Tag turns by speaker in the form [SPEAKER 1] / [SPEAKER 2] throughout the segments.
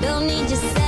[SPEAKER 1] Don't need your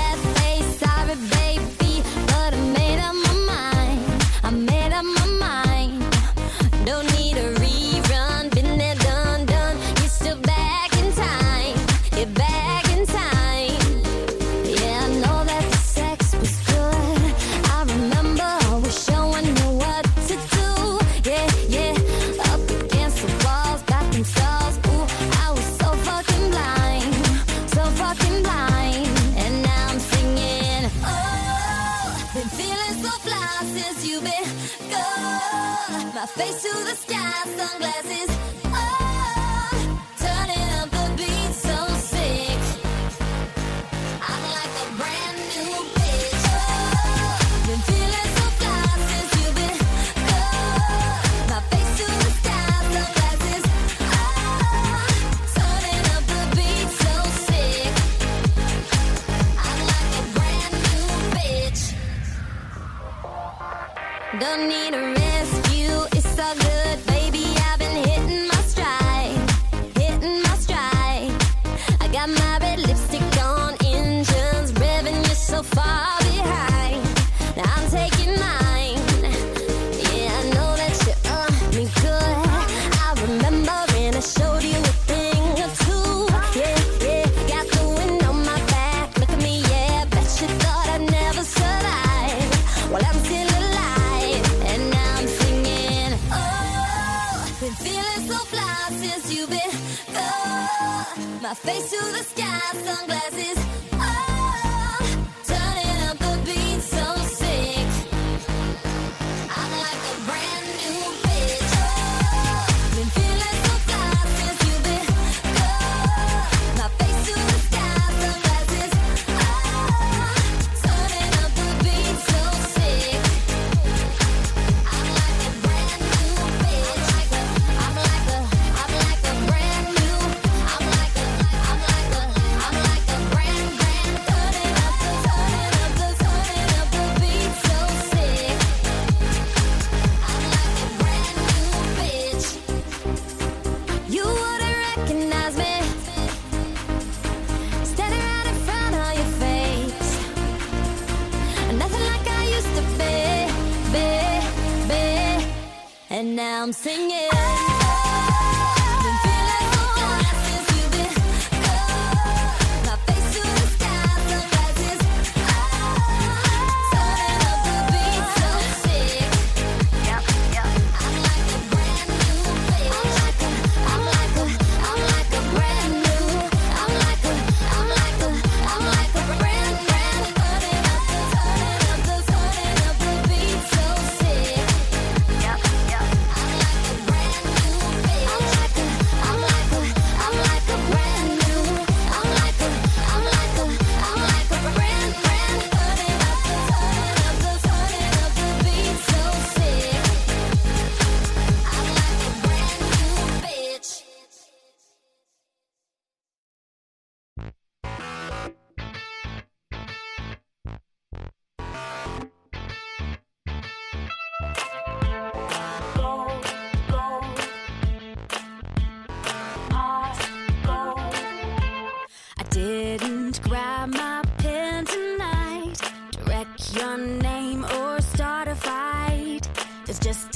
[SPEAKER 1] my sunglasses.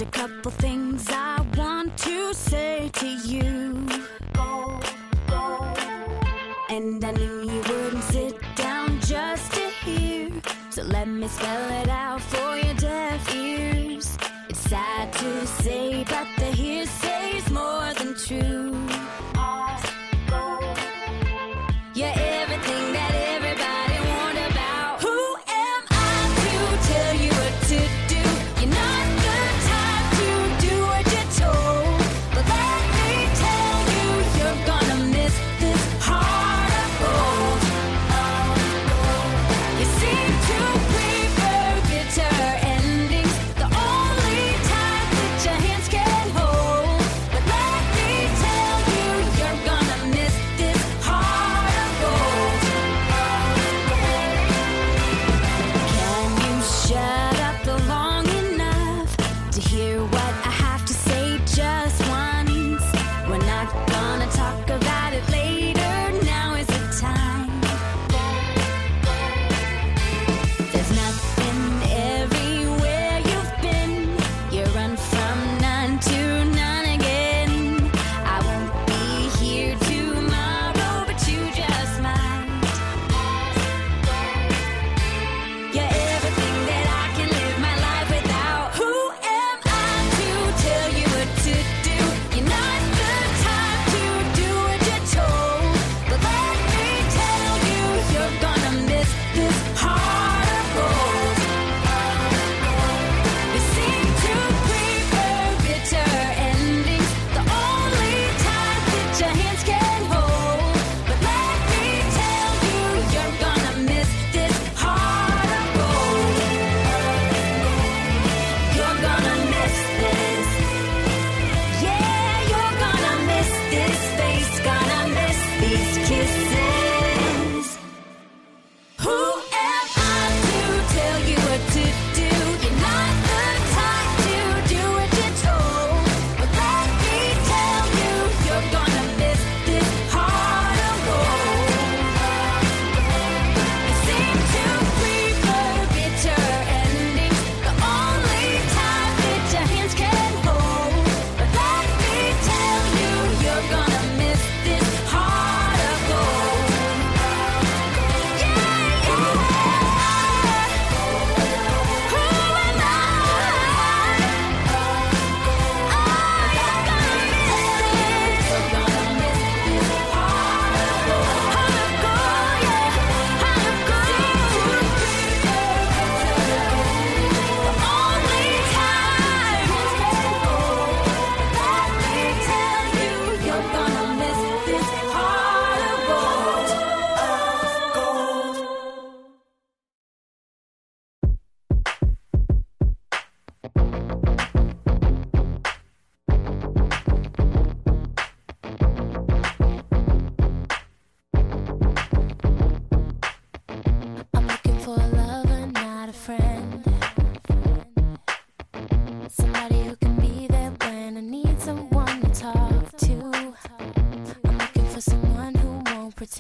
[SPEAKER 2] just a couple things I want to say to you. Go, go. And I knew you wouldn't sit down just to hear, so let me spell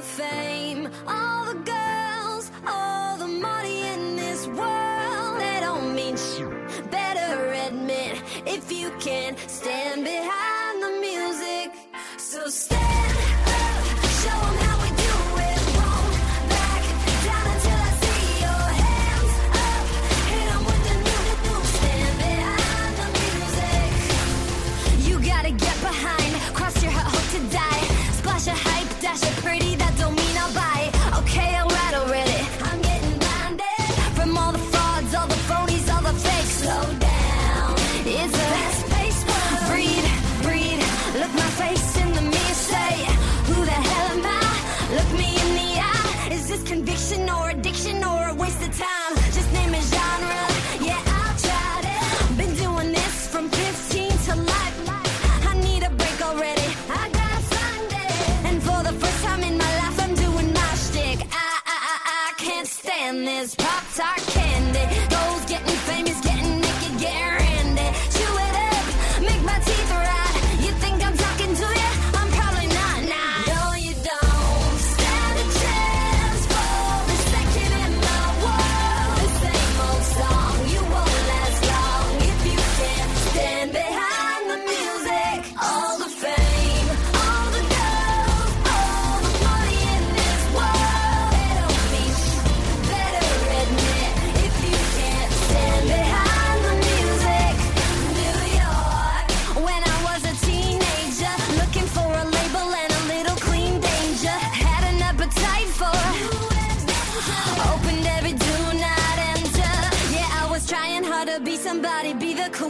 [SPEAKER 2] of
[SPEAKER 1] fame.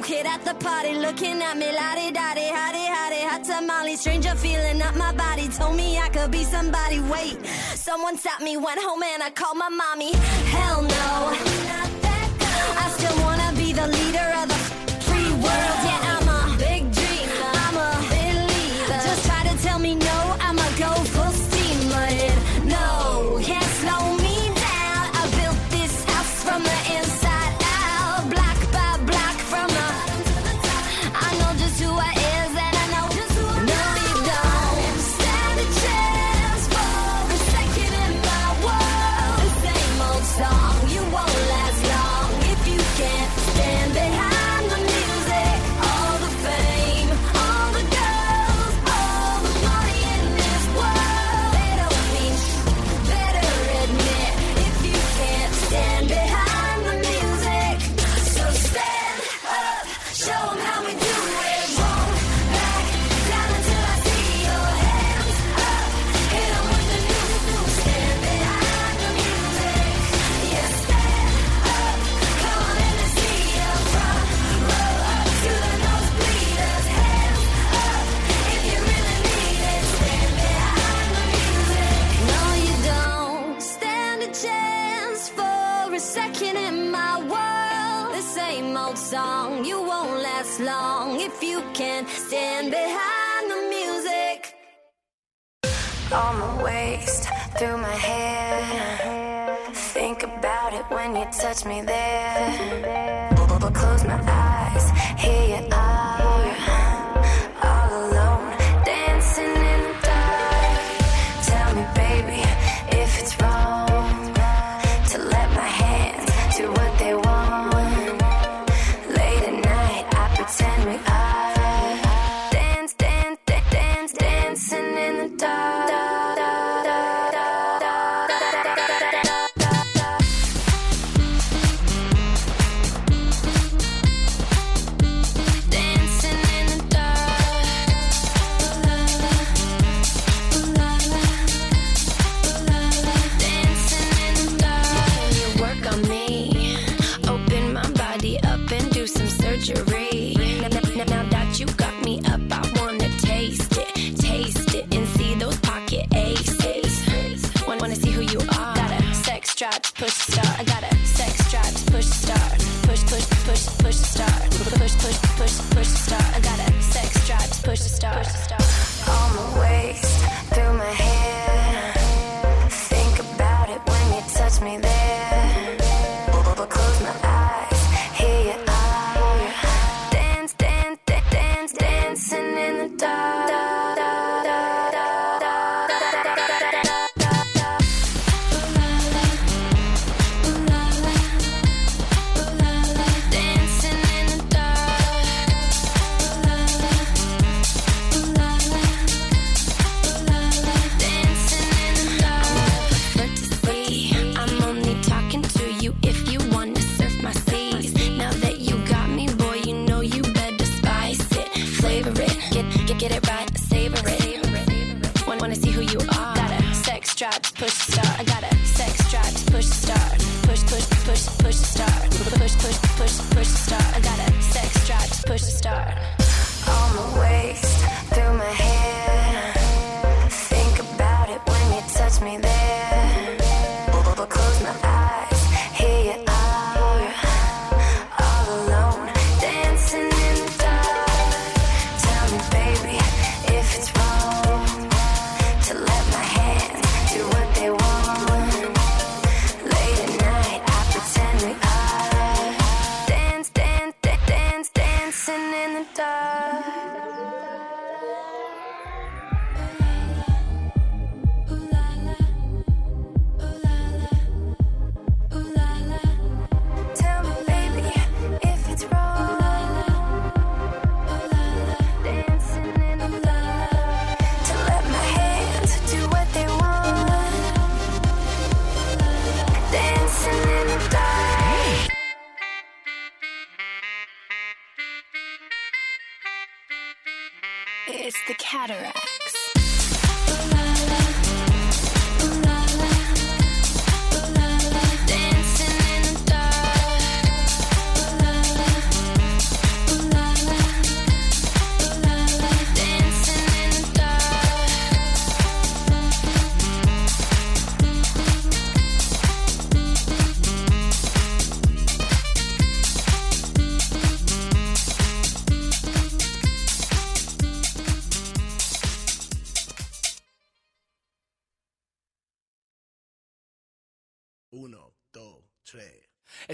[SPEAKER 1] New kid at the party looking at me, lottie daddy, hottie hottie, hot tamale. Stranger feeling up my body, told me I could be somebody. Wait, someone stopped me, went home and I called my mommy. Hell no, I still wanna be the leader of the free world. behind the music. All my
[SPEAKER 3] waist through my hair. Think about it when you touch me there.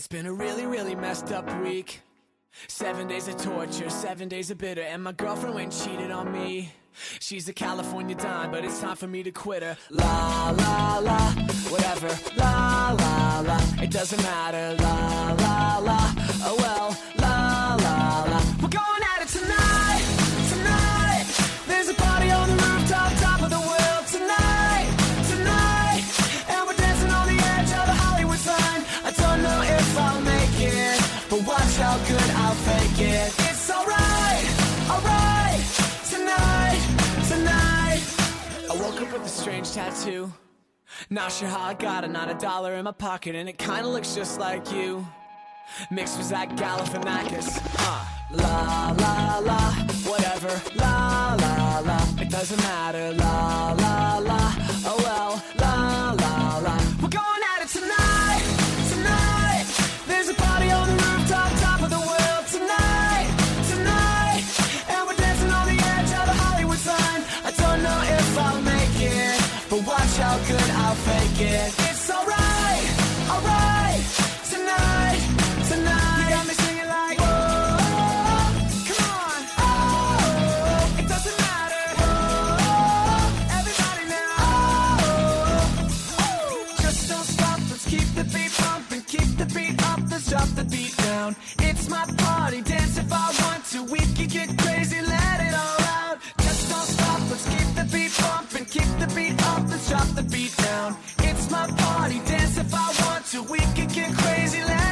[SPEAKER 3] It's
[SPEAKER 4] been a really, really messed up week. Seven days of torture, seven days of bitter, and my girlfriend went and cheated on me. She's a California dime, but it's time for me to quit her. La la la, whatever. La la la, it doesn't matter. La la la. to. Not sure how I got it, not a dollar in my pocket And it kinda looks just like you. Mixed with that Galifianakis. Huh. La la la, whatever. La la la, it doesn't matter. La la la, oh well. La la la, we're going at it tonight Tonight, there's a party on the It's alright, alright, tonight, tonight. You got me singing like, whoa, come on, oh, it doesn't matter, oh, everybody now, oh, just don't stop, let's keep the beat pumping, keep the beat up, let's drop the beat down. It's my party, dance if I want to, we can get crazy, let it all out. Just don't stop, let's keep the beat pumping, keep the beat up, let's drop the beat down my party, dance if I want to. We can get crazy. Let's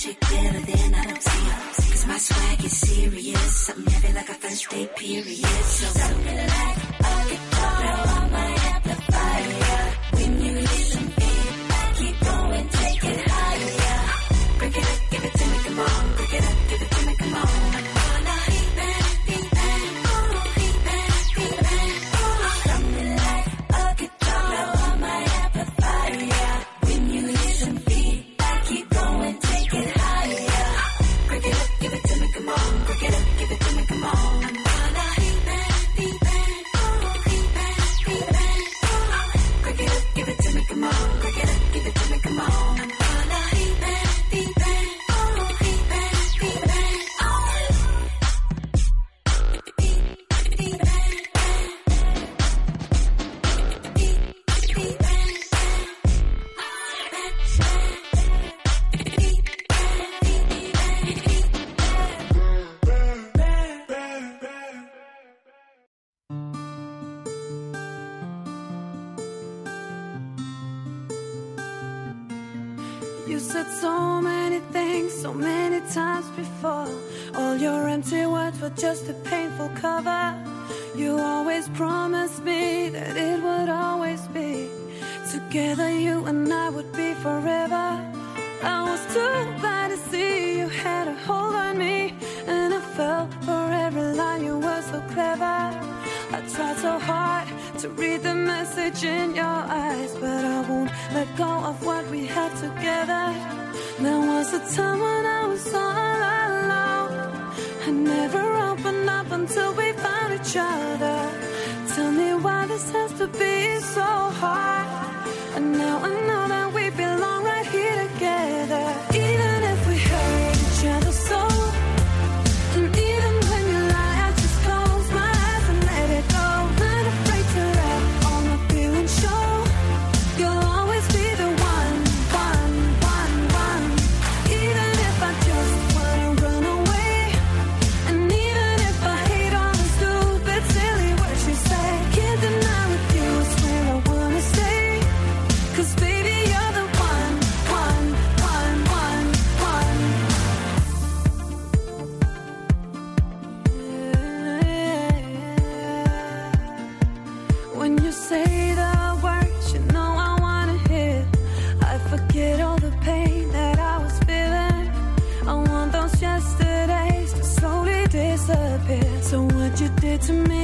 [SPEAKER 4] magic better than I don't see it.
[SPEAKER 5] Cause my swag is serious. I'm heavy like a first day period. So, something like, oh,
[SPEAKER 6] why this has to be so hard. And now I know that. to me.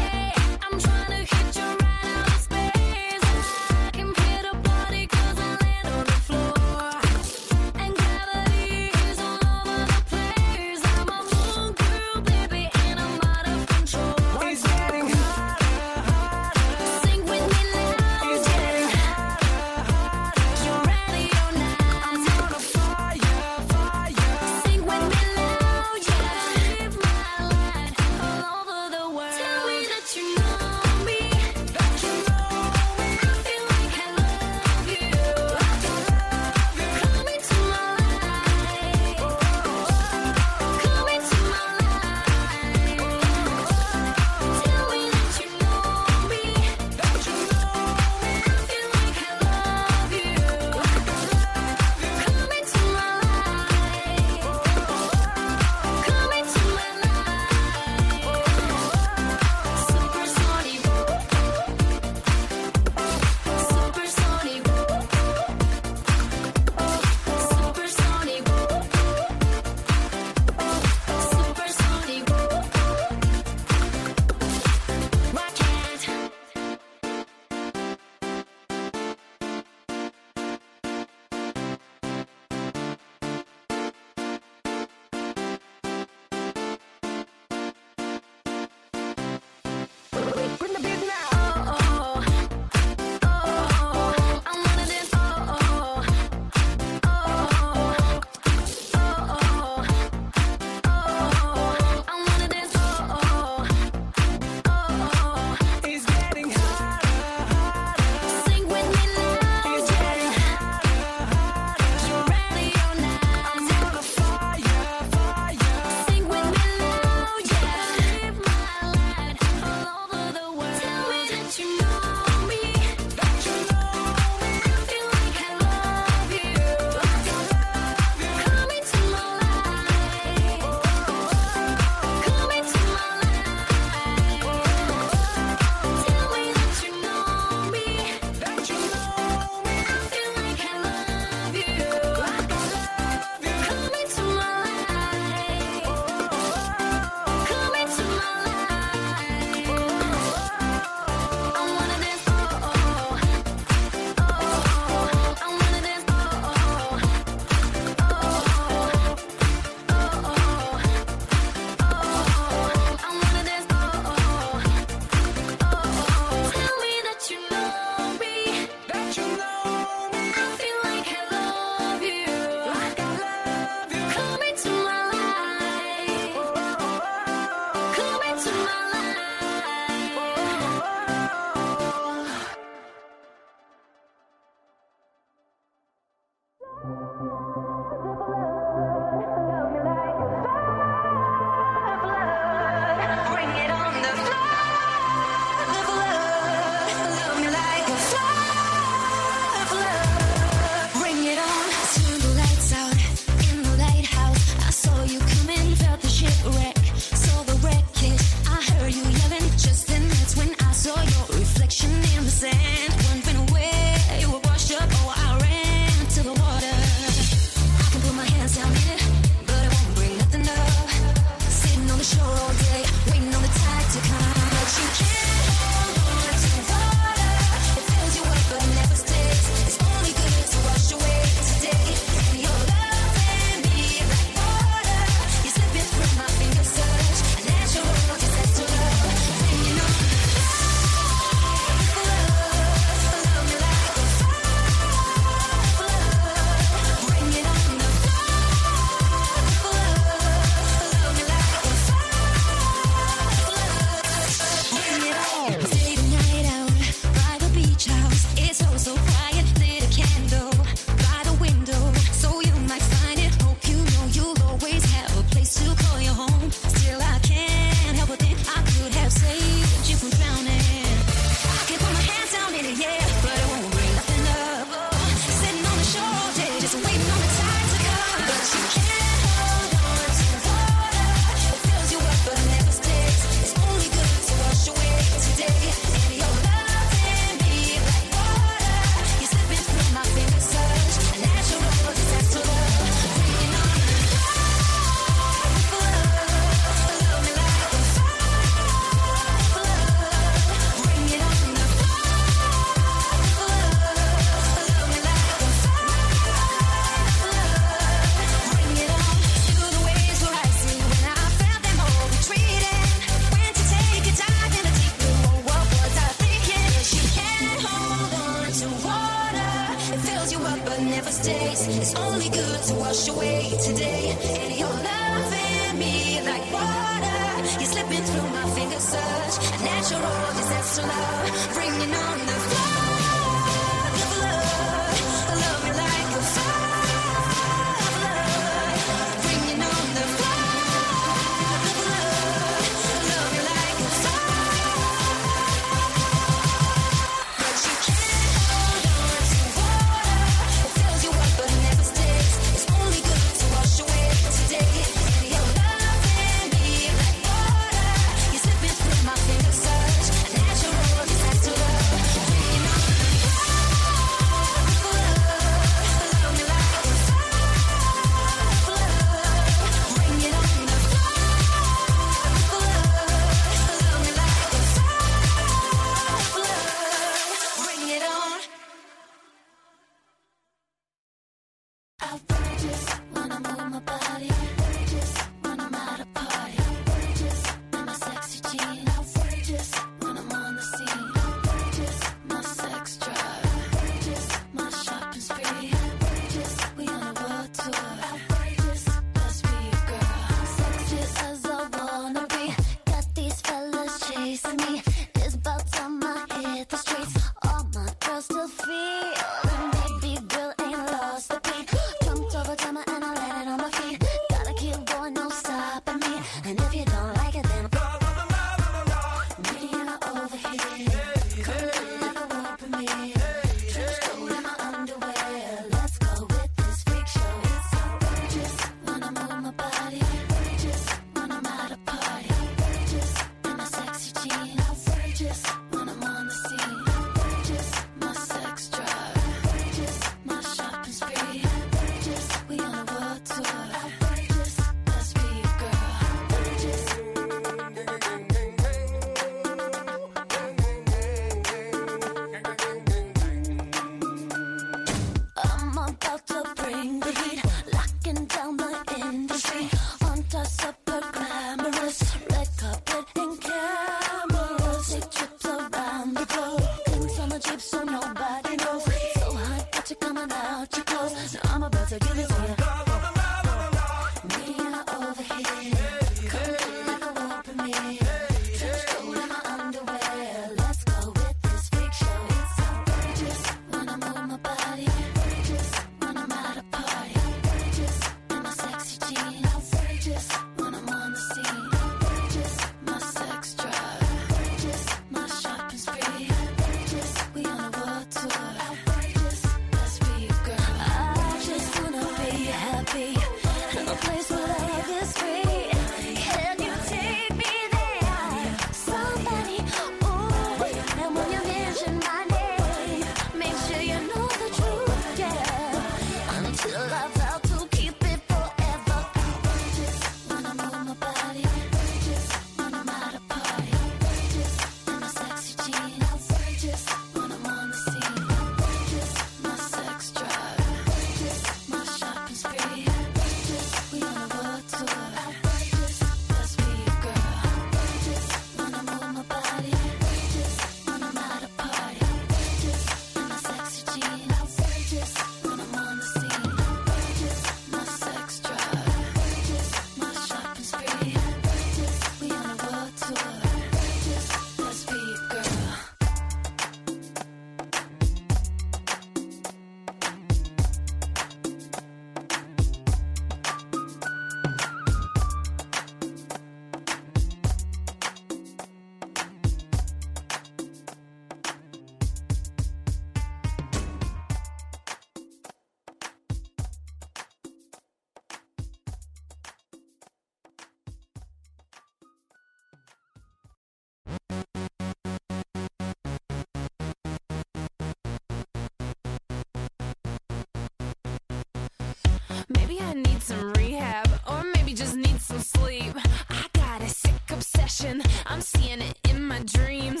[SPEAKER 2] Maybe I need some rehab, or maybe just need some sleep. I got a sick obsession, I'm seeing it in my dreams.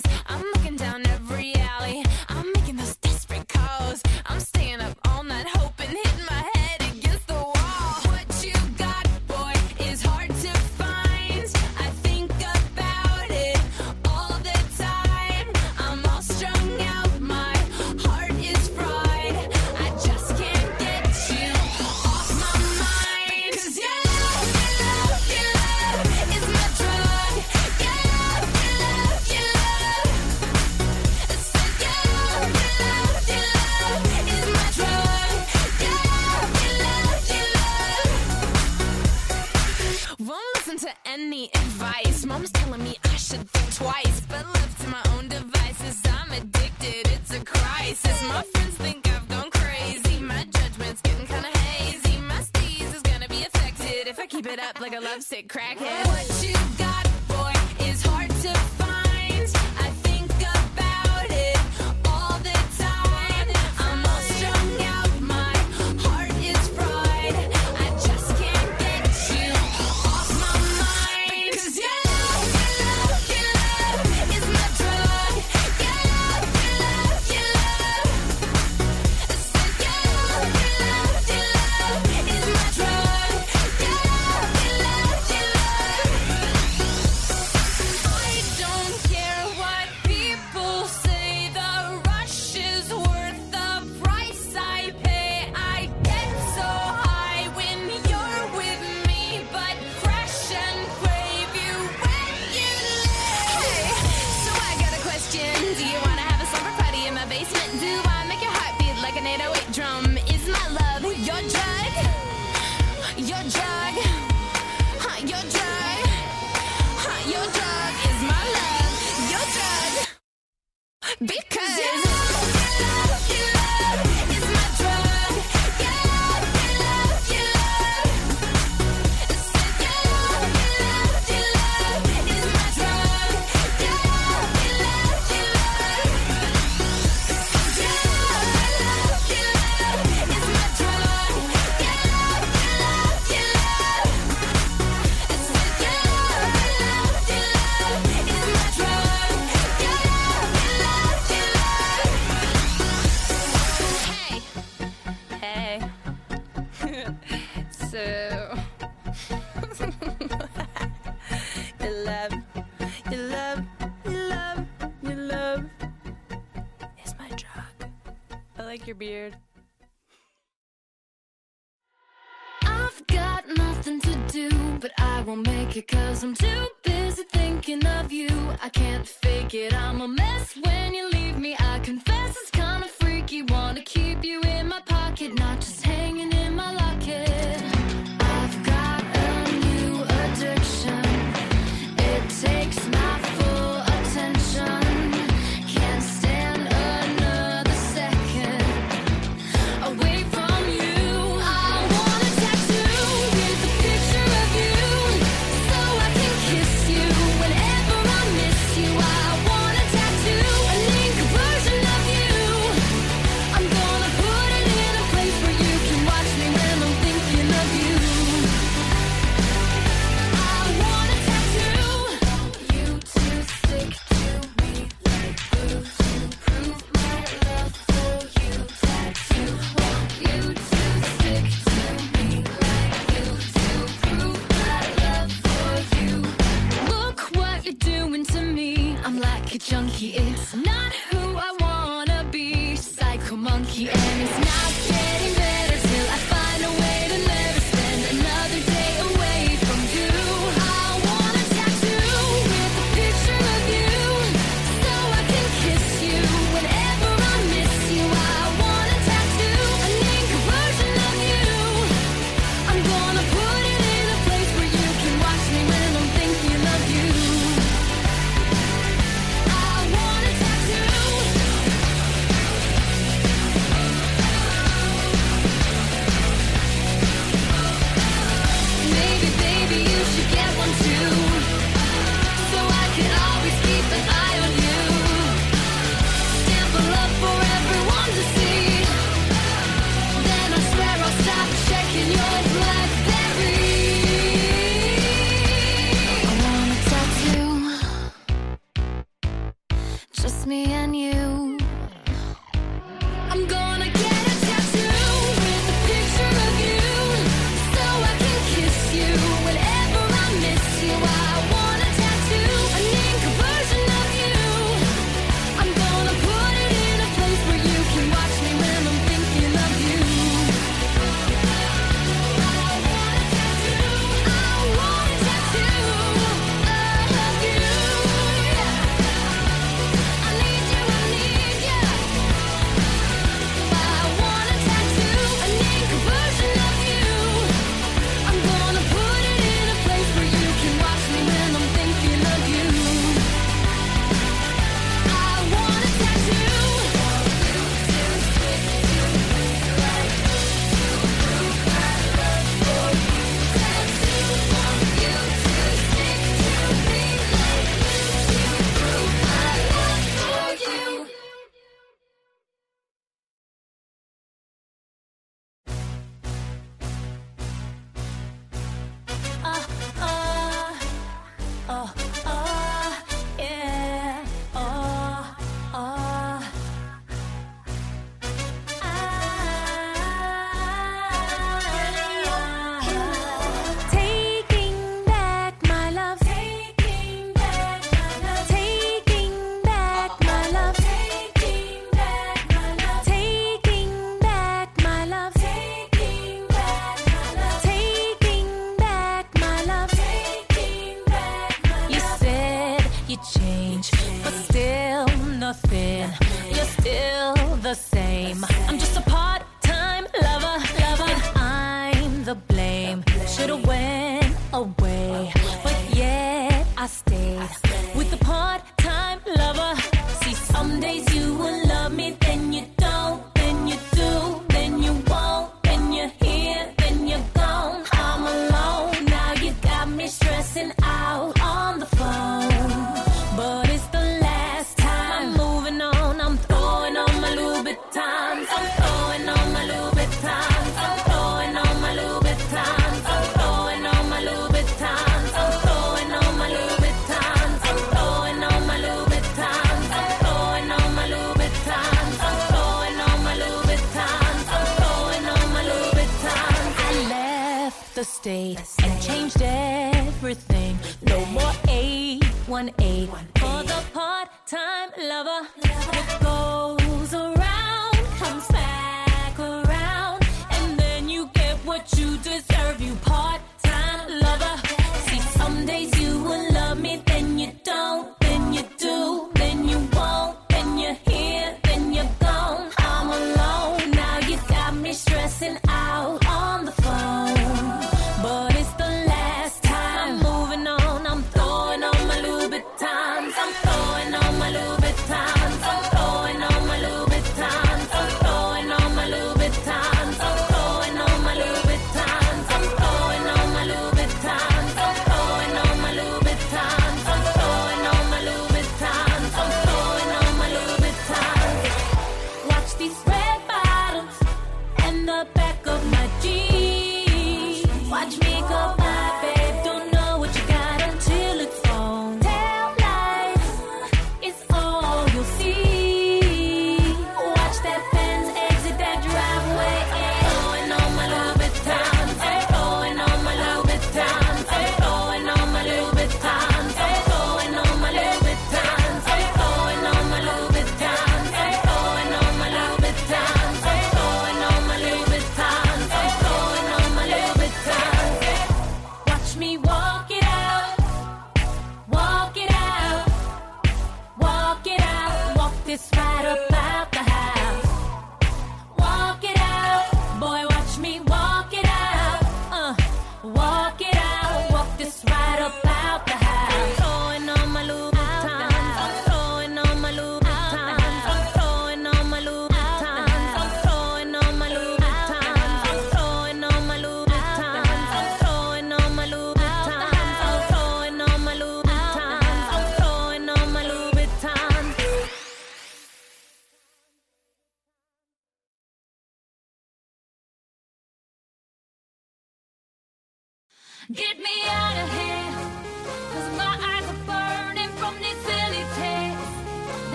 [SPEAKER 7] shade.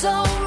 [SPEAKER 7] So